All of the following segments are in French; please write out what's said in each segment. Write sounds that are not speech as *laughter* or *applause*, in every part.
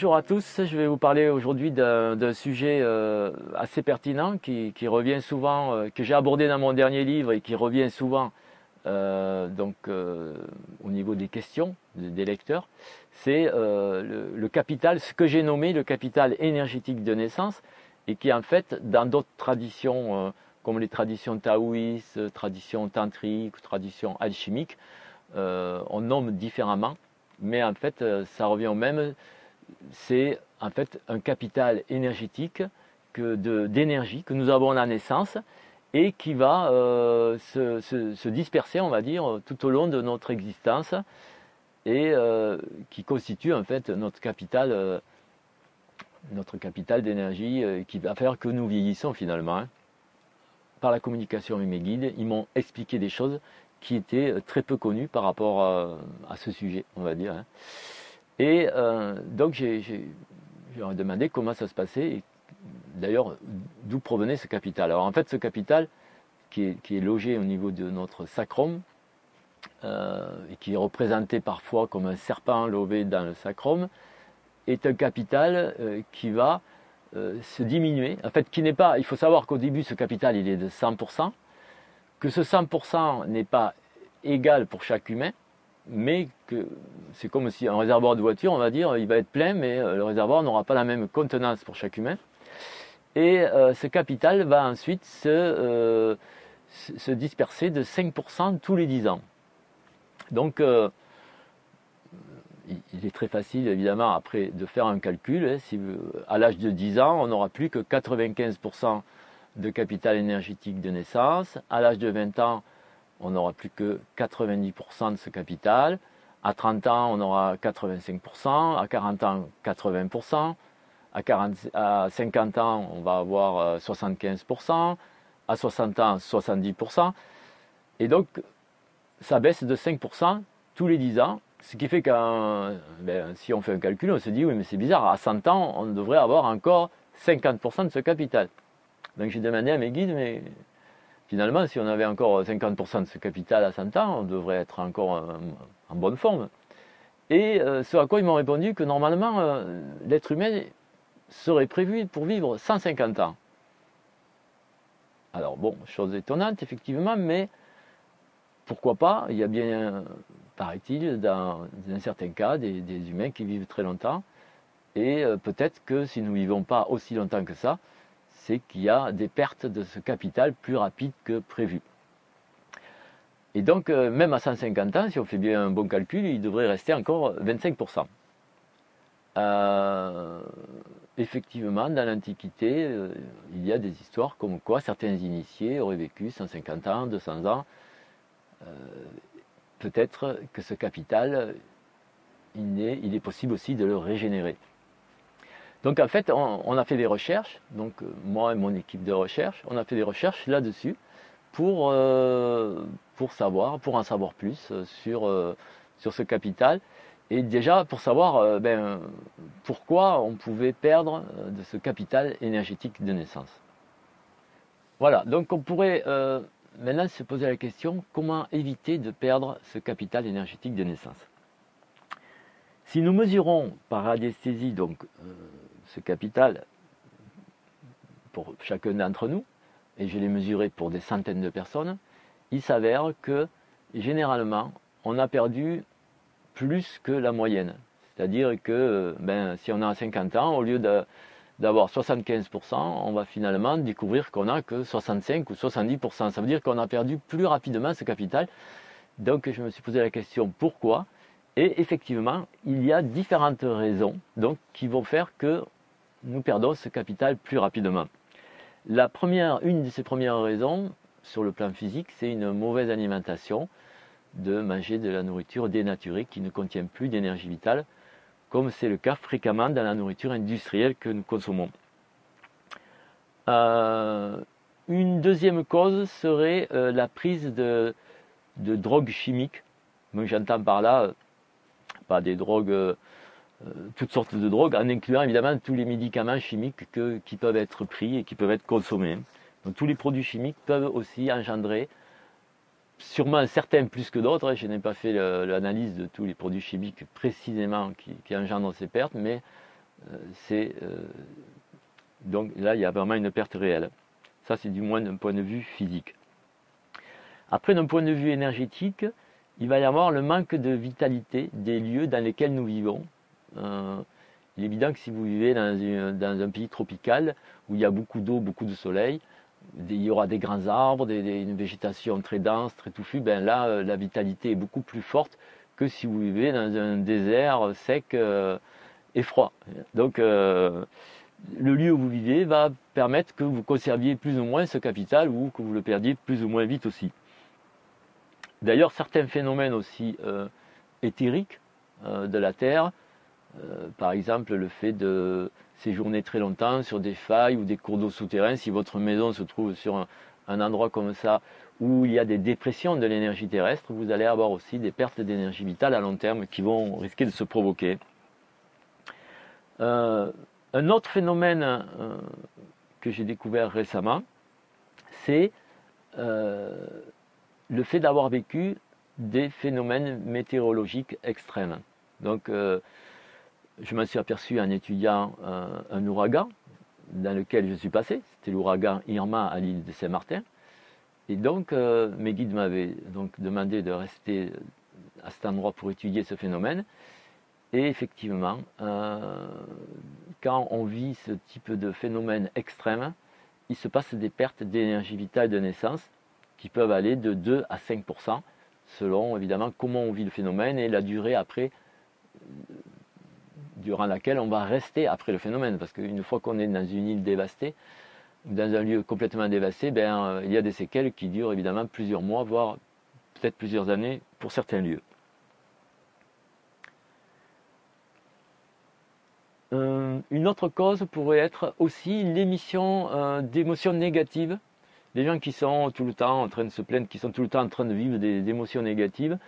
bonjour à tous, je vais vous parler aujourd'hui d'un sujet euh, assez pertinent qui, revient souvent, euh, que j'ai abordé dans mon dernier livre et qui revient souvent euh, donc, au niveau des questions des lecteurs. C'est le, capital, ce que j'ai nommé le capital énergétique de naissance et qui en fait dans d'autres traditions comme les traditions taoïstes, traditions tantriques, traditions alchimiques, on nomme différemment mais en fait ça revient au même c'est en fait un capital énergétique d'énergie que nous avons à la naissance et qui va euh, se, disperser, on va dire, tout au long de notre existence et euh, qui constitue en fait notre capital, euh, notre capital d'énergie qui va faire que nous vieillissons finalement. Hein. Par la communication avec mes guides, ils m'ont expliqué des choses qui étaient très peu connues par rapport à, ce sujet, on va dire. Et euh, donc j'ai demandé comment ça se passait, et d'ailleurs d'où provenait ce capital. Alors en fait ce capital qui est, logé au niveau de notre sacrum, euh, et qui est représenté parfois comme un serpent lové dans le sacrum, est un capital euh, qui va se diminuer. En fait, qui n'est pas. Il faut savoir qu'au début, ce capital, il est de 100%, que ce 100% n'est pas égal pour chaque humain, mais c'est comme si un réservoir de voiture, on va dire, il va être plein, mais euh, le réservoir n'aura pas la même contenance pour chaque humain. Et euh, ce capital va ensuite se, euh, se disperser de 5% tous les 10 ans. Donc, il est très facile, évidemment, après de faire un calcul. Hein, si, à l'âge de 10 ans, on n'aura plus que 95% de capital énergétique de naissance. À l'âge de 20 ans, on n'aura plus que 90% de ce capital. À 30 ans, on aura 85%. À 40 ans, 80%. À, 50 ans, on va avoir 75%. Euh, à 60 ans, 70%. Et donc, ça baisse de 5% tous les 10 ans. Ce qui fait que ben, si on fait un calcul, on se dit, oui, mais c'est bizarre, à 100 ans, on devrait avoir encore 50% de ce capital. Donc j'ai demandé à mes guides, mais finalement, si on avait encore 50% de ce capital à 100 ans, on devrait être encore en, bonne forme. Et euh, ce à quoi ils m'ont répondu que normalement, euh, l'être humain serait prévu pour vivre 150 ans. Alors bon, chose étonnante effectivement, mais pourquoi pas? Il y a bien, paraît-il, dans, un certain cas, des, humains qui vivent très longtemps. Et euh, peut-être que si nous ne vivons pas aussi longtemps que ça, c'est qu'il y a des pertes de ce capital plus rapides que prévu. Et donc, euh, même à 150 ans, si on fait bien un bon calcul, il devrait rester encore 25%. Euh, effectivement, dans l'Antiquité, euh, il y a des histoires comme quoi certains initiés auraient vécu 150 ans, 200 ans. Peut-être que ce capital, il est possible aussi de le régénérer. Donc en fait, on, a fait des recherches, donc euh, moi et mon équipe de recherche, on a fait des recherches là-dessus pour, euh, pour savoir, pour en savoir plus euh, sur, sur ce capital. Et déjà pour savoir ben, pourquoi on pouvait perdre de ce capital énergétique de naissance. Voilà, donc on pourrait maintenant se poser la question comment éviter de perdre ce capital énergétique de naissance? Si nous mesurons par radiesthésie donc ce capital pour chacun d'entre nous, et je l'ai mesuré pour des centaines de personnes, il s'avère que généralement, on a perdu plus que la moyenne. C'est-à-dire que ben, si on a 50 ans, au lieu d'avoir 75%, on va finalement découvrir qu'on n'a que 65 ou 70%. Ça veut dire qu'on a perdu plus rapidement ce capital. Donc je me suis posé la question pourquoi? Et effectivement, il y a différentes raisons qui vont faire que nous perdons ce capital plus rapidement. La première, une de ces premières raisons, sur le plan physique, c'est une mauvaise alimentation, de manger de la nourriture dénaturée qui ne contient plus d'énergie vitale, comme c'est le cas fréquemment dans la nourriture industrielle que nous consommons. Euh, une deuxième cause serait euh, la prise de, drogues chimiques. J'entends par là, pas des drogues euh, toutes sortes de drogues, en incluant évidemment tous les médicaments chimiques qui peuvent être pris et qui peuvent être consommés. Donc tous les produits chimiques peuvent aussi engendrer, sûrement certains plus que d'autres, je n'ai pas fait l'analyse de tous les produits chimiques précisément qui, engendrent ces pertes, mais c'est donc là il y a vraiment une perte réelle. Ça c'est du moins d'un point de vue physique. Après d'un point de vue énergétique, il va y avoir le manque de vitalité des lieux dans lesquels nous vivons. il est évident que si vous vivez dans, un pays tropical où il y a beaucoup d'eau, beaucoup de soleil, il y aura des grands arbres, une végétation très dense, très touffue, ben là, euh, la vitalité est beaucoup plus forte que si vous vivez dans un désert sec euh, et froid. Donc, euh, le lieu où vous vivez va permettre que vous conserviez plus ou moins ce capital ou que vous le perdiez plus ou moins vite aussi. D'ailleurs, certains phénomènes aussi éthériques de la Terre, par exemple le fait de séjourner très longtemps sur des failles ou des cours d'eau souterrains, si votre maison se trouve sur un, endroit comme ça où il y a des dépressions de l'énergie terrestre, vous allez avoir aussi des pertes d'énergie vitale à long terme qui vont risquer de se provoquer. Euh, un autre phénomène euh, que j'ai découvert récemment, c'est euh, le fait d'avoir vécu des phénomènes météorologiques extrêmes. Donc, je m'en suis aperçu en étudiant euh, un ouragan dans lequel je suis passé. C'était l'ouragan Irma à l'île de Saint-Martin. Et donc, euh, mes guides m'avaient donc demandé de rester à cet endroit pour étudier ce phénomène. Et effectivement, euh, quand on vit ce type de phénomène extrême, il se passe des pertes d'énergie vitale de naissance qui peuvent aller de 2 à 5% selon évidemment comment on vit le phénomène et la durée après durant laquelle on va rester après le phénomène. Parce qu'une fois qu'on est dans une île dévastée, dans un lieu complètement dévasté, ben, euh, il y a des séquelles qui durent évidemment plusieurs mois, voire peut-être plusieurs années pour certains lieux. Euh, une autre cause pourrait être aussi l'émission euh, d'émotions négatives. Les gens qui sont tout le temps en train de se plaindre, qui sont tout le temps en train de vivre des, émotions négatives,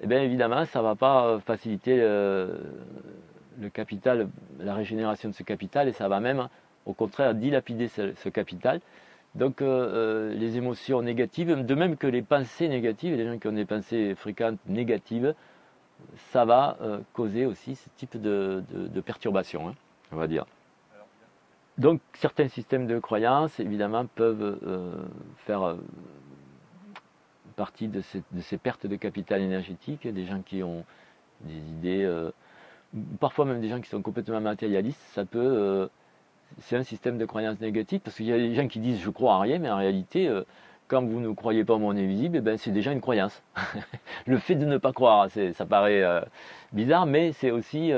eh bien évidemment, ça ne va pas faciliter le capital, la régénération de ce capital, et ça va même, au contraire, dilapider ce, capital. Donc, euh, euh, les émotions négatives, de même que les pensées négatives, les gens qui ont des pensées fréquentes négatives, ça va euh, causer aussi ce type de, de, perturbation, hein, on va dire. Donc, certains systèmes de croyances, évidemment, peuvent faire partie de ces, de ces, pertes de capital énergétique. Des gens qui ont des idées parfois même des gens qui sont complètement matérialistes, ça peut. Euh, c'est un système de croyance négative parce qu'il y a des gens qui disent je crois à rien, mais en réalité, euh, quand vous ne croyez pas au monde invisible, eh ben, c'est déjà une croyance. *laughs* le fait de ne pas croire, ça paraît euh, bizarre, mais c'est aussi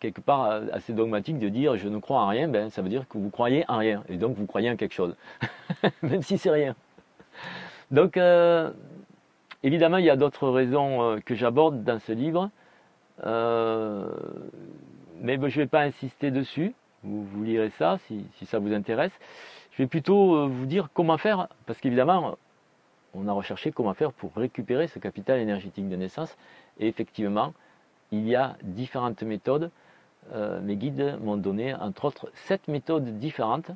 quelque part assez dogmatique de dire je ne crois à rien, ben, ça veut dire que vous croyez en rien, et donc vous croyez en quelque chose, *laughs* même si c'est rien. Donc, évidemment, il y a d'autres raisons que j'aborde dans ce livre. Euh, mais je ne vais pas insister dessus. Vous lirez ça si, ça vous intéresse. Je vais plutôt euh, vous dire comment faire, parce qu'évidemment, on a recherché comment faire pour récupérer ce capital énergétique de naissance. Et effectivement, il y a différentes méthodes. Euh, mes guides m'ont donné, entre autres, sept méthodes différentes,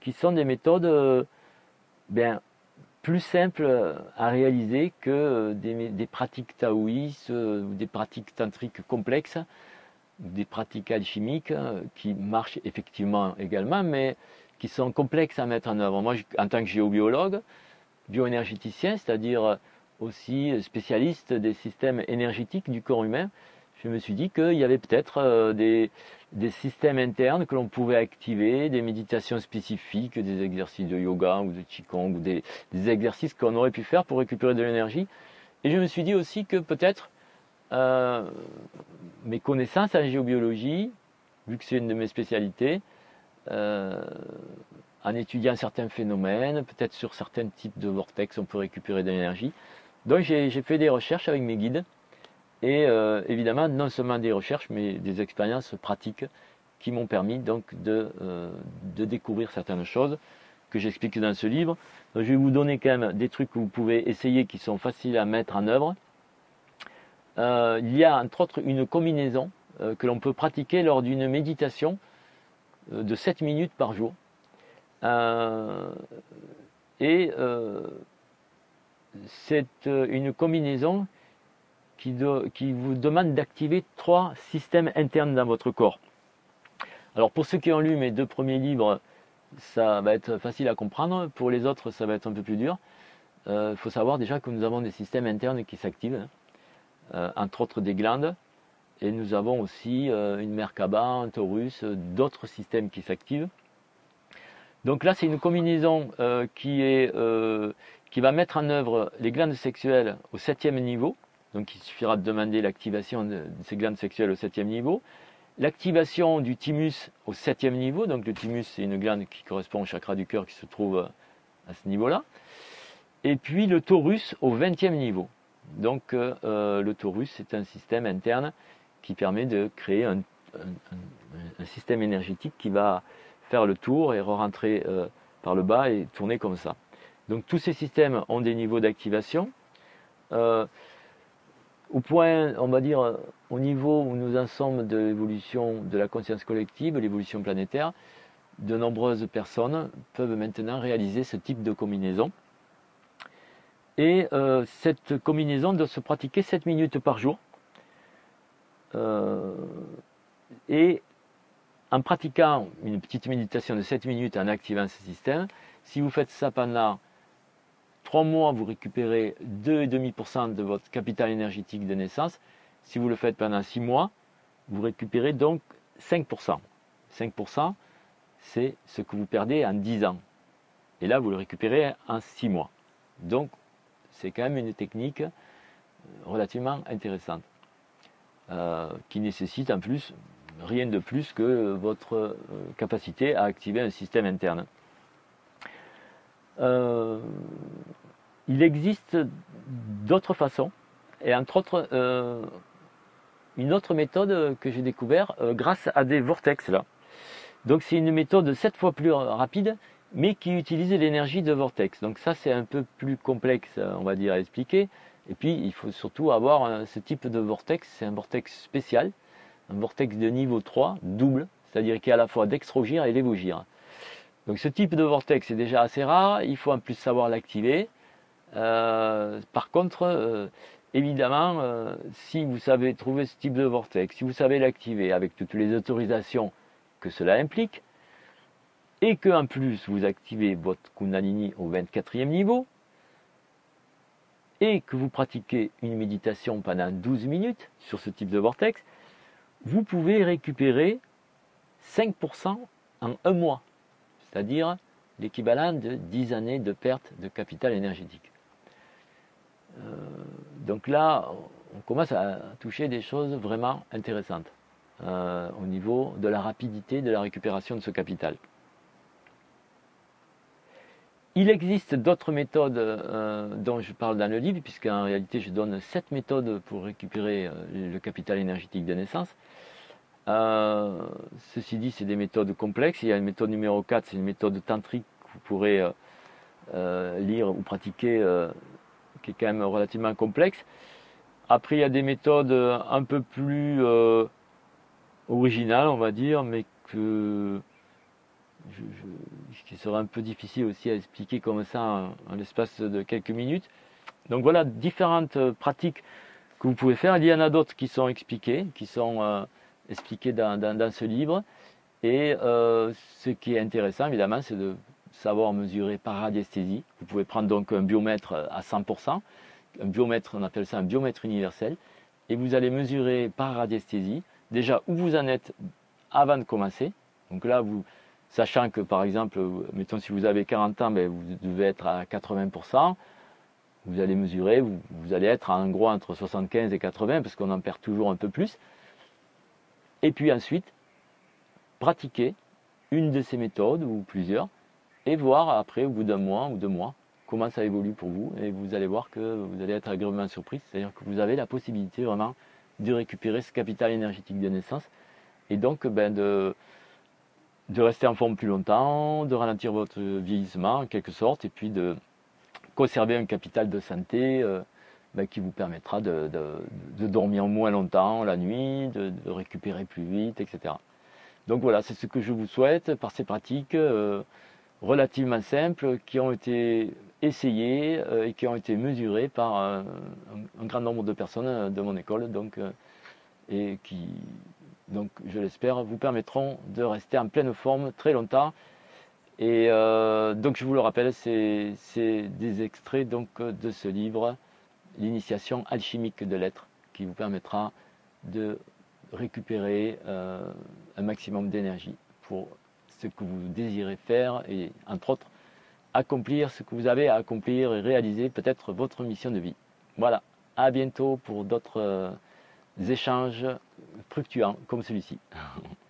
qui sont des méthodes bien, plus simple à réaliser que euh, des, pratiques taoïstes euh, des pratiques tantriques complexes, des pratiques alchimiques euh, qui marchent effectivement également, mais qui sont complexes à mettre en œuvre. Moi, en tant que géobiologue, bioénergéticien, c'est-à-dire aussi spécialiste des systèmes énergétiques du corps humain, je me suis dit qu'il y avait peut-être des, des systèmes internes que l'on pouvait activer, des méditations spécifiques, des exercices de yoga ou de qigong ou des, exercices qu'on aurait pu faire pour récupérer de l'énergie. Et je me suis dit aussi que peut-être euh, mes connaissances en géobiologie, vu que c'est une de mes spécialités, euh, en étudiant certains phénomènes, peut-être sur certains types de vortex, on peut récupérer de l'énergie. Donc j'ai fait des recherches avec mes guides et euh, évidemment non seulement des recherches mais des expériences pratiques qui m'ont permis donc de, euh, de, découvrir certaines choses que j'explique dans ce livre. je vais vous donner quand même des trucs que vous pouvez essayer qui sont faciles à mettre en œuvre. Il y a entre autres une combinaison que l'on peut pratiquer lors d'une méditation de 7 minutes par jour. et c'est une combinaison qui, vous demande d'activer trois systèmes internes dans votre corps. Alors pour ceux qui ont lu mes deux premiers livres, ça va être facile à comprendre. Pour les autres, ça va être un peu plus dur. Il euh, faut savoir déjà que nous avons des systèmes internes qui s'activent, euh, entre autres des glandes. Et nous avons aussi euh, une Merkaba, un Taurus, d'autres systèmes qui s'activent. Donc là, c'est une combinaison qui, est, qui va mettre en œuvre les glandes sexuelles au septième niveau. Donc il suffira de demander l'activation de ces glandes sexuelles au septième niveau. L'activation du thymus au septième niveau, donc le thymus c'est une glande qui correspond au chakra du cœur qui se trouve à ce niveau-là. Et puis le torus au vingtième niveau. Donc euh, euh, le torus c'est un système interne qui permet de créer un, système énergétique qui va faire le tour et re-rentrer euh, par le bas et tourner comme ça. Donc tous ces systèmes ont des niveaux d'activation au point, on va dire, au niveau où nous en sommes de l'évolution de la conscience collective, l'évolution planétaire, de nombreuses personnes peuvent maintenant réaliser ce type de combinaison. Et euh, cette combinaison doit se pratiquer 7 minutes par jour. Euh, et en pratiquant une petite méditation de 7 minutes en activant ce système, si vous faites ça pendant Trois mois, vous récupérez 2,5% de votre capital énergétique de naissance. Si vous le faites pendant 6 mois, vous récupérez donc 5%. 5%, c'est ce que vous perdez en 10 ans. Et là, vous le récupérez en 6 mois. Donc, c'est quand même une technique euh, relativement intéressante, euh, qui nécessite en plus rien de plus que votre euh, capacité à activer un système interne. Euh, il existe d'autres façons, et entre autres, une autre méthode que j'ai découvert grâce à des vortex là. Donc c'est une méthode sept fois plus rapide, mais qui utilise l'énergie de vortex. Donc ça c'est un peu plus complexe, on va dire, à expliquer. Et puis il faut surtout avoir ce type de vortex, c'est un vortex spécial, un vortex de niveau 3, double, c'est-à-dire qui a à la fois dextrogire et lévogire. Donc ce type de vortex est déjà assez rare, il faut en plus savoir l'activer. Euh, par contre, euh, évidemment, euh, si vous savez trouver ce type de vortex, si vous savez l'activer avec toutes les autorisations que cela implique, et que en plus vous activez votre Kundalini au 24e niveau, et que vous pratiquez une méditation pendant 12 minutes sur ce type de vortex, vous pouvez récupérer 5% en un mois c'est-à-dire l'équivalent de 10 années de perte de capital énergétique. Euh, donc là, on commence à toucher des choses vraiment intéressantes euh, au niveau de la rapidité de la récupération de ce capital. Il existe d'autres méthodes euh, dont je parle dans le livre, puisqu'en réalité je donne 7 méthodes pour récupérer le capital énergétique de naissance. Euh, ceci dit, c'est des méthodes complexes. Il y a une méthode numéro 4, c'est une méthode tantrique que vous pourrez euh, euh, lire ou pratiquer, qui est quand même relativement complexe. Après, il y a des méthodes un peu plus originales, on va dire, mais que qui sera un peu difficile aussi à expliquer comme ça en, l'espace de quelques minutes. Donc voilà, différentes pratiques que vous pouvez faire. Il y en a d'autres qui sont expliquées, qui sont expliqué dans, ce livre. Et euh, ce qui est intéressant, évidemment, c'est de savoir mesurer par radiesthésie. Vous pouvez prendre donc un biomètre à 100%, un biomètre, on appelle ça un biomètre universel, et vous allez mesurer par radiesthésie déjà où vous en êtes avant de commencer. Donc là, vous, sachant que par exemple, mettons si vous avez 40 ans, ben, vous devez être à 80%, vous allez mesurer, vous, allez être en gros entre 75 et 80 parce qu'on en perd toujours un peu plus. Et puis ensuite, pratiquer une de ces méthodes ou plusieurs et voir après, au bout d'un mois ou deux mois, comment ça évolue pour vous. Et vous allez voir que vous allez être agréablement surpris. C'est-à-dire que vous avez la possibilité vraiment de récupérer ce capital énergétique de naissance et donc ben, de, de rester en forme plus longtemps, de ralentir votre vieillissement en quelque sorte et puis de conserver un capital de santé. Euh, ben, qui vous permettra de, dormir moins longtemps la nuit, de, récupérer plus vite, etc. Donc voilà, c'est ce que je vous souhaite par ces pratiques euh, relativement simples qui ont été essayées euh, et qui ont été mesurées par un, grand nombre de personnes de mon école, donc, et qui, donc je l'espère, vous permettront de rester en pleine forme très longtemps. Et euh, donc je vous le rappelle, c'est des extraits donc, de ce livre, L'initiation alchimique de l'être, qui vous permettra de récupérer euh, un maximum d'énergie pour ce que vous désirez faire et entre autres accomplir ce que vous avez à accomplir et réaliser peut-être votre mission de vie. Voilà, à bientôt pour d'autres euh, échanges fluctuants comme celui-ci. *laughs*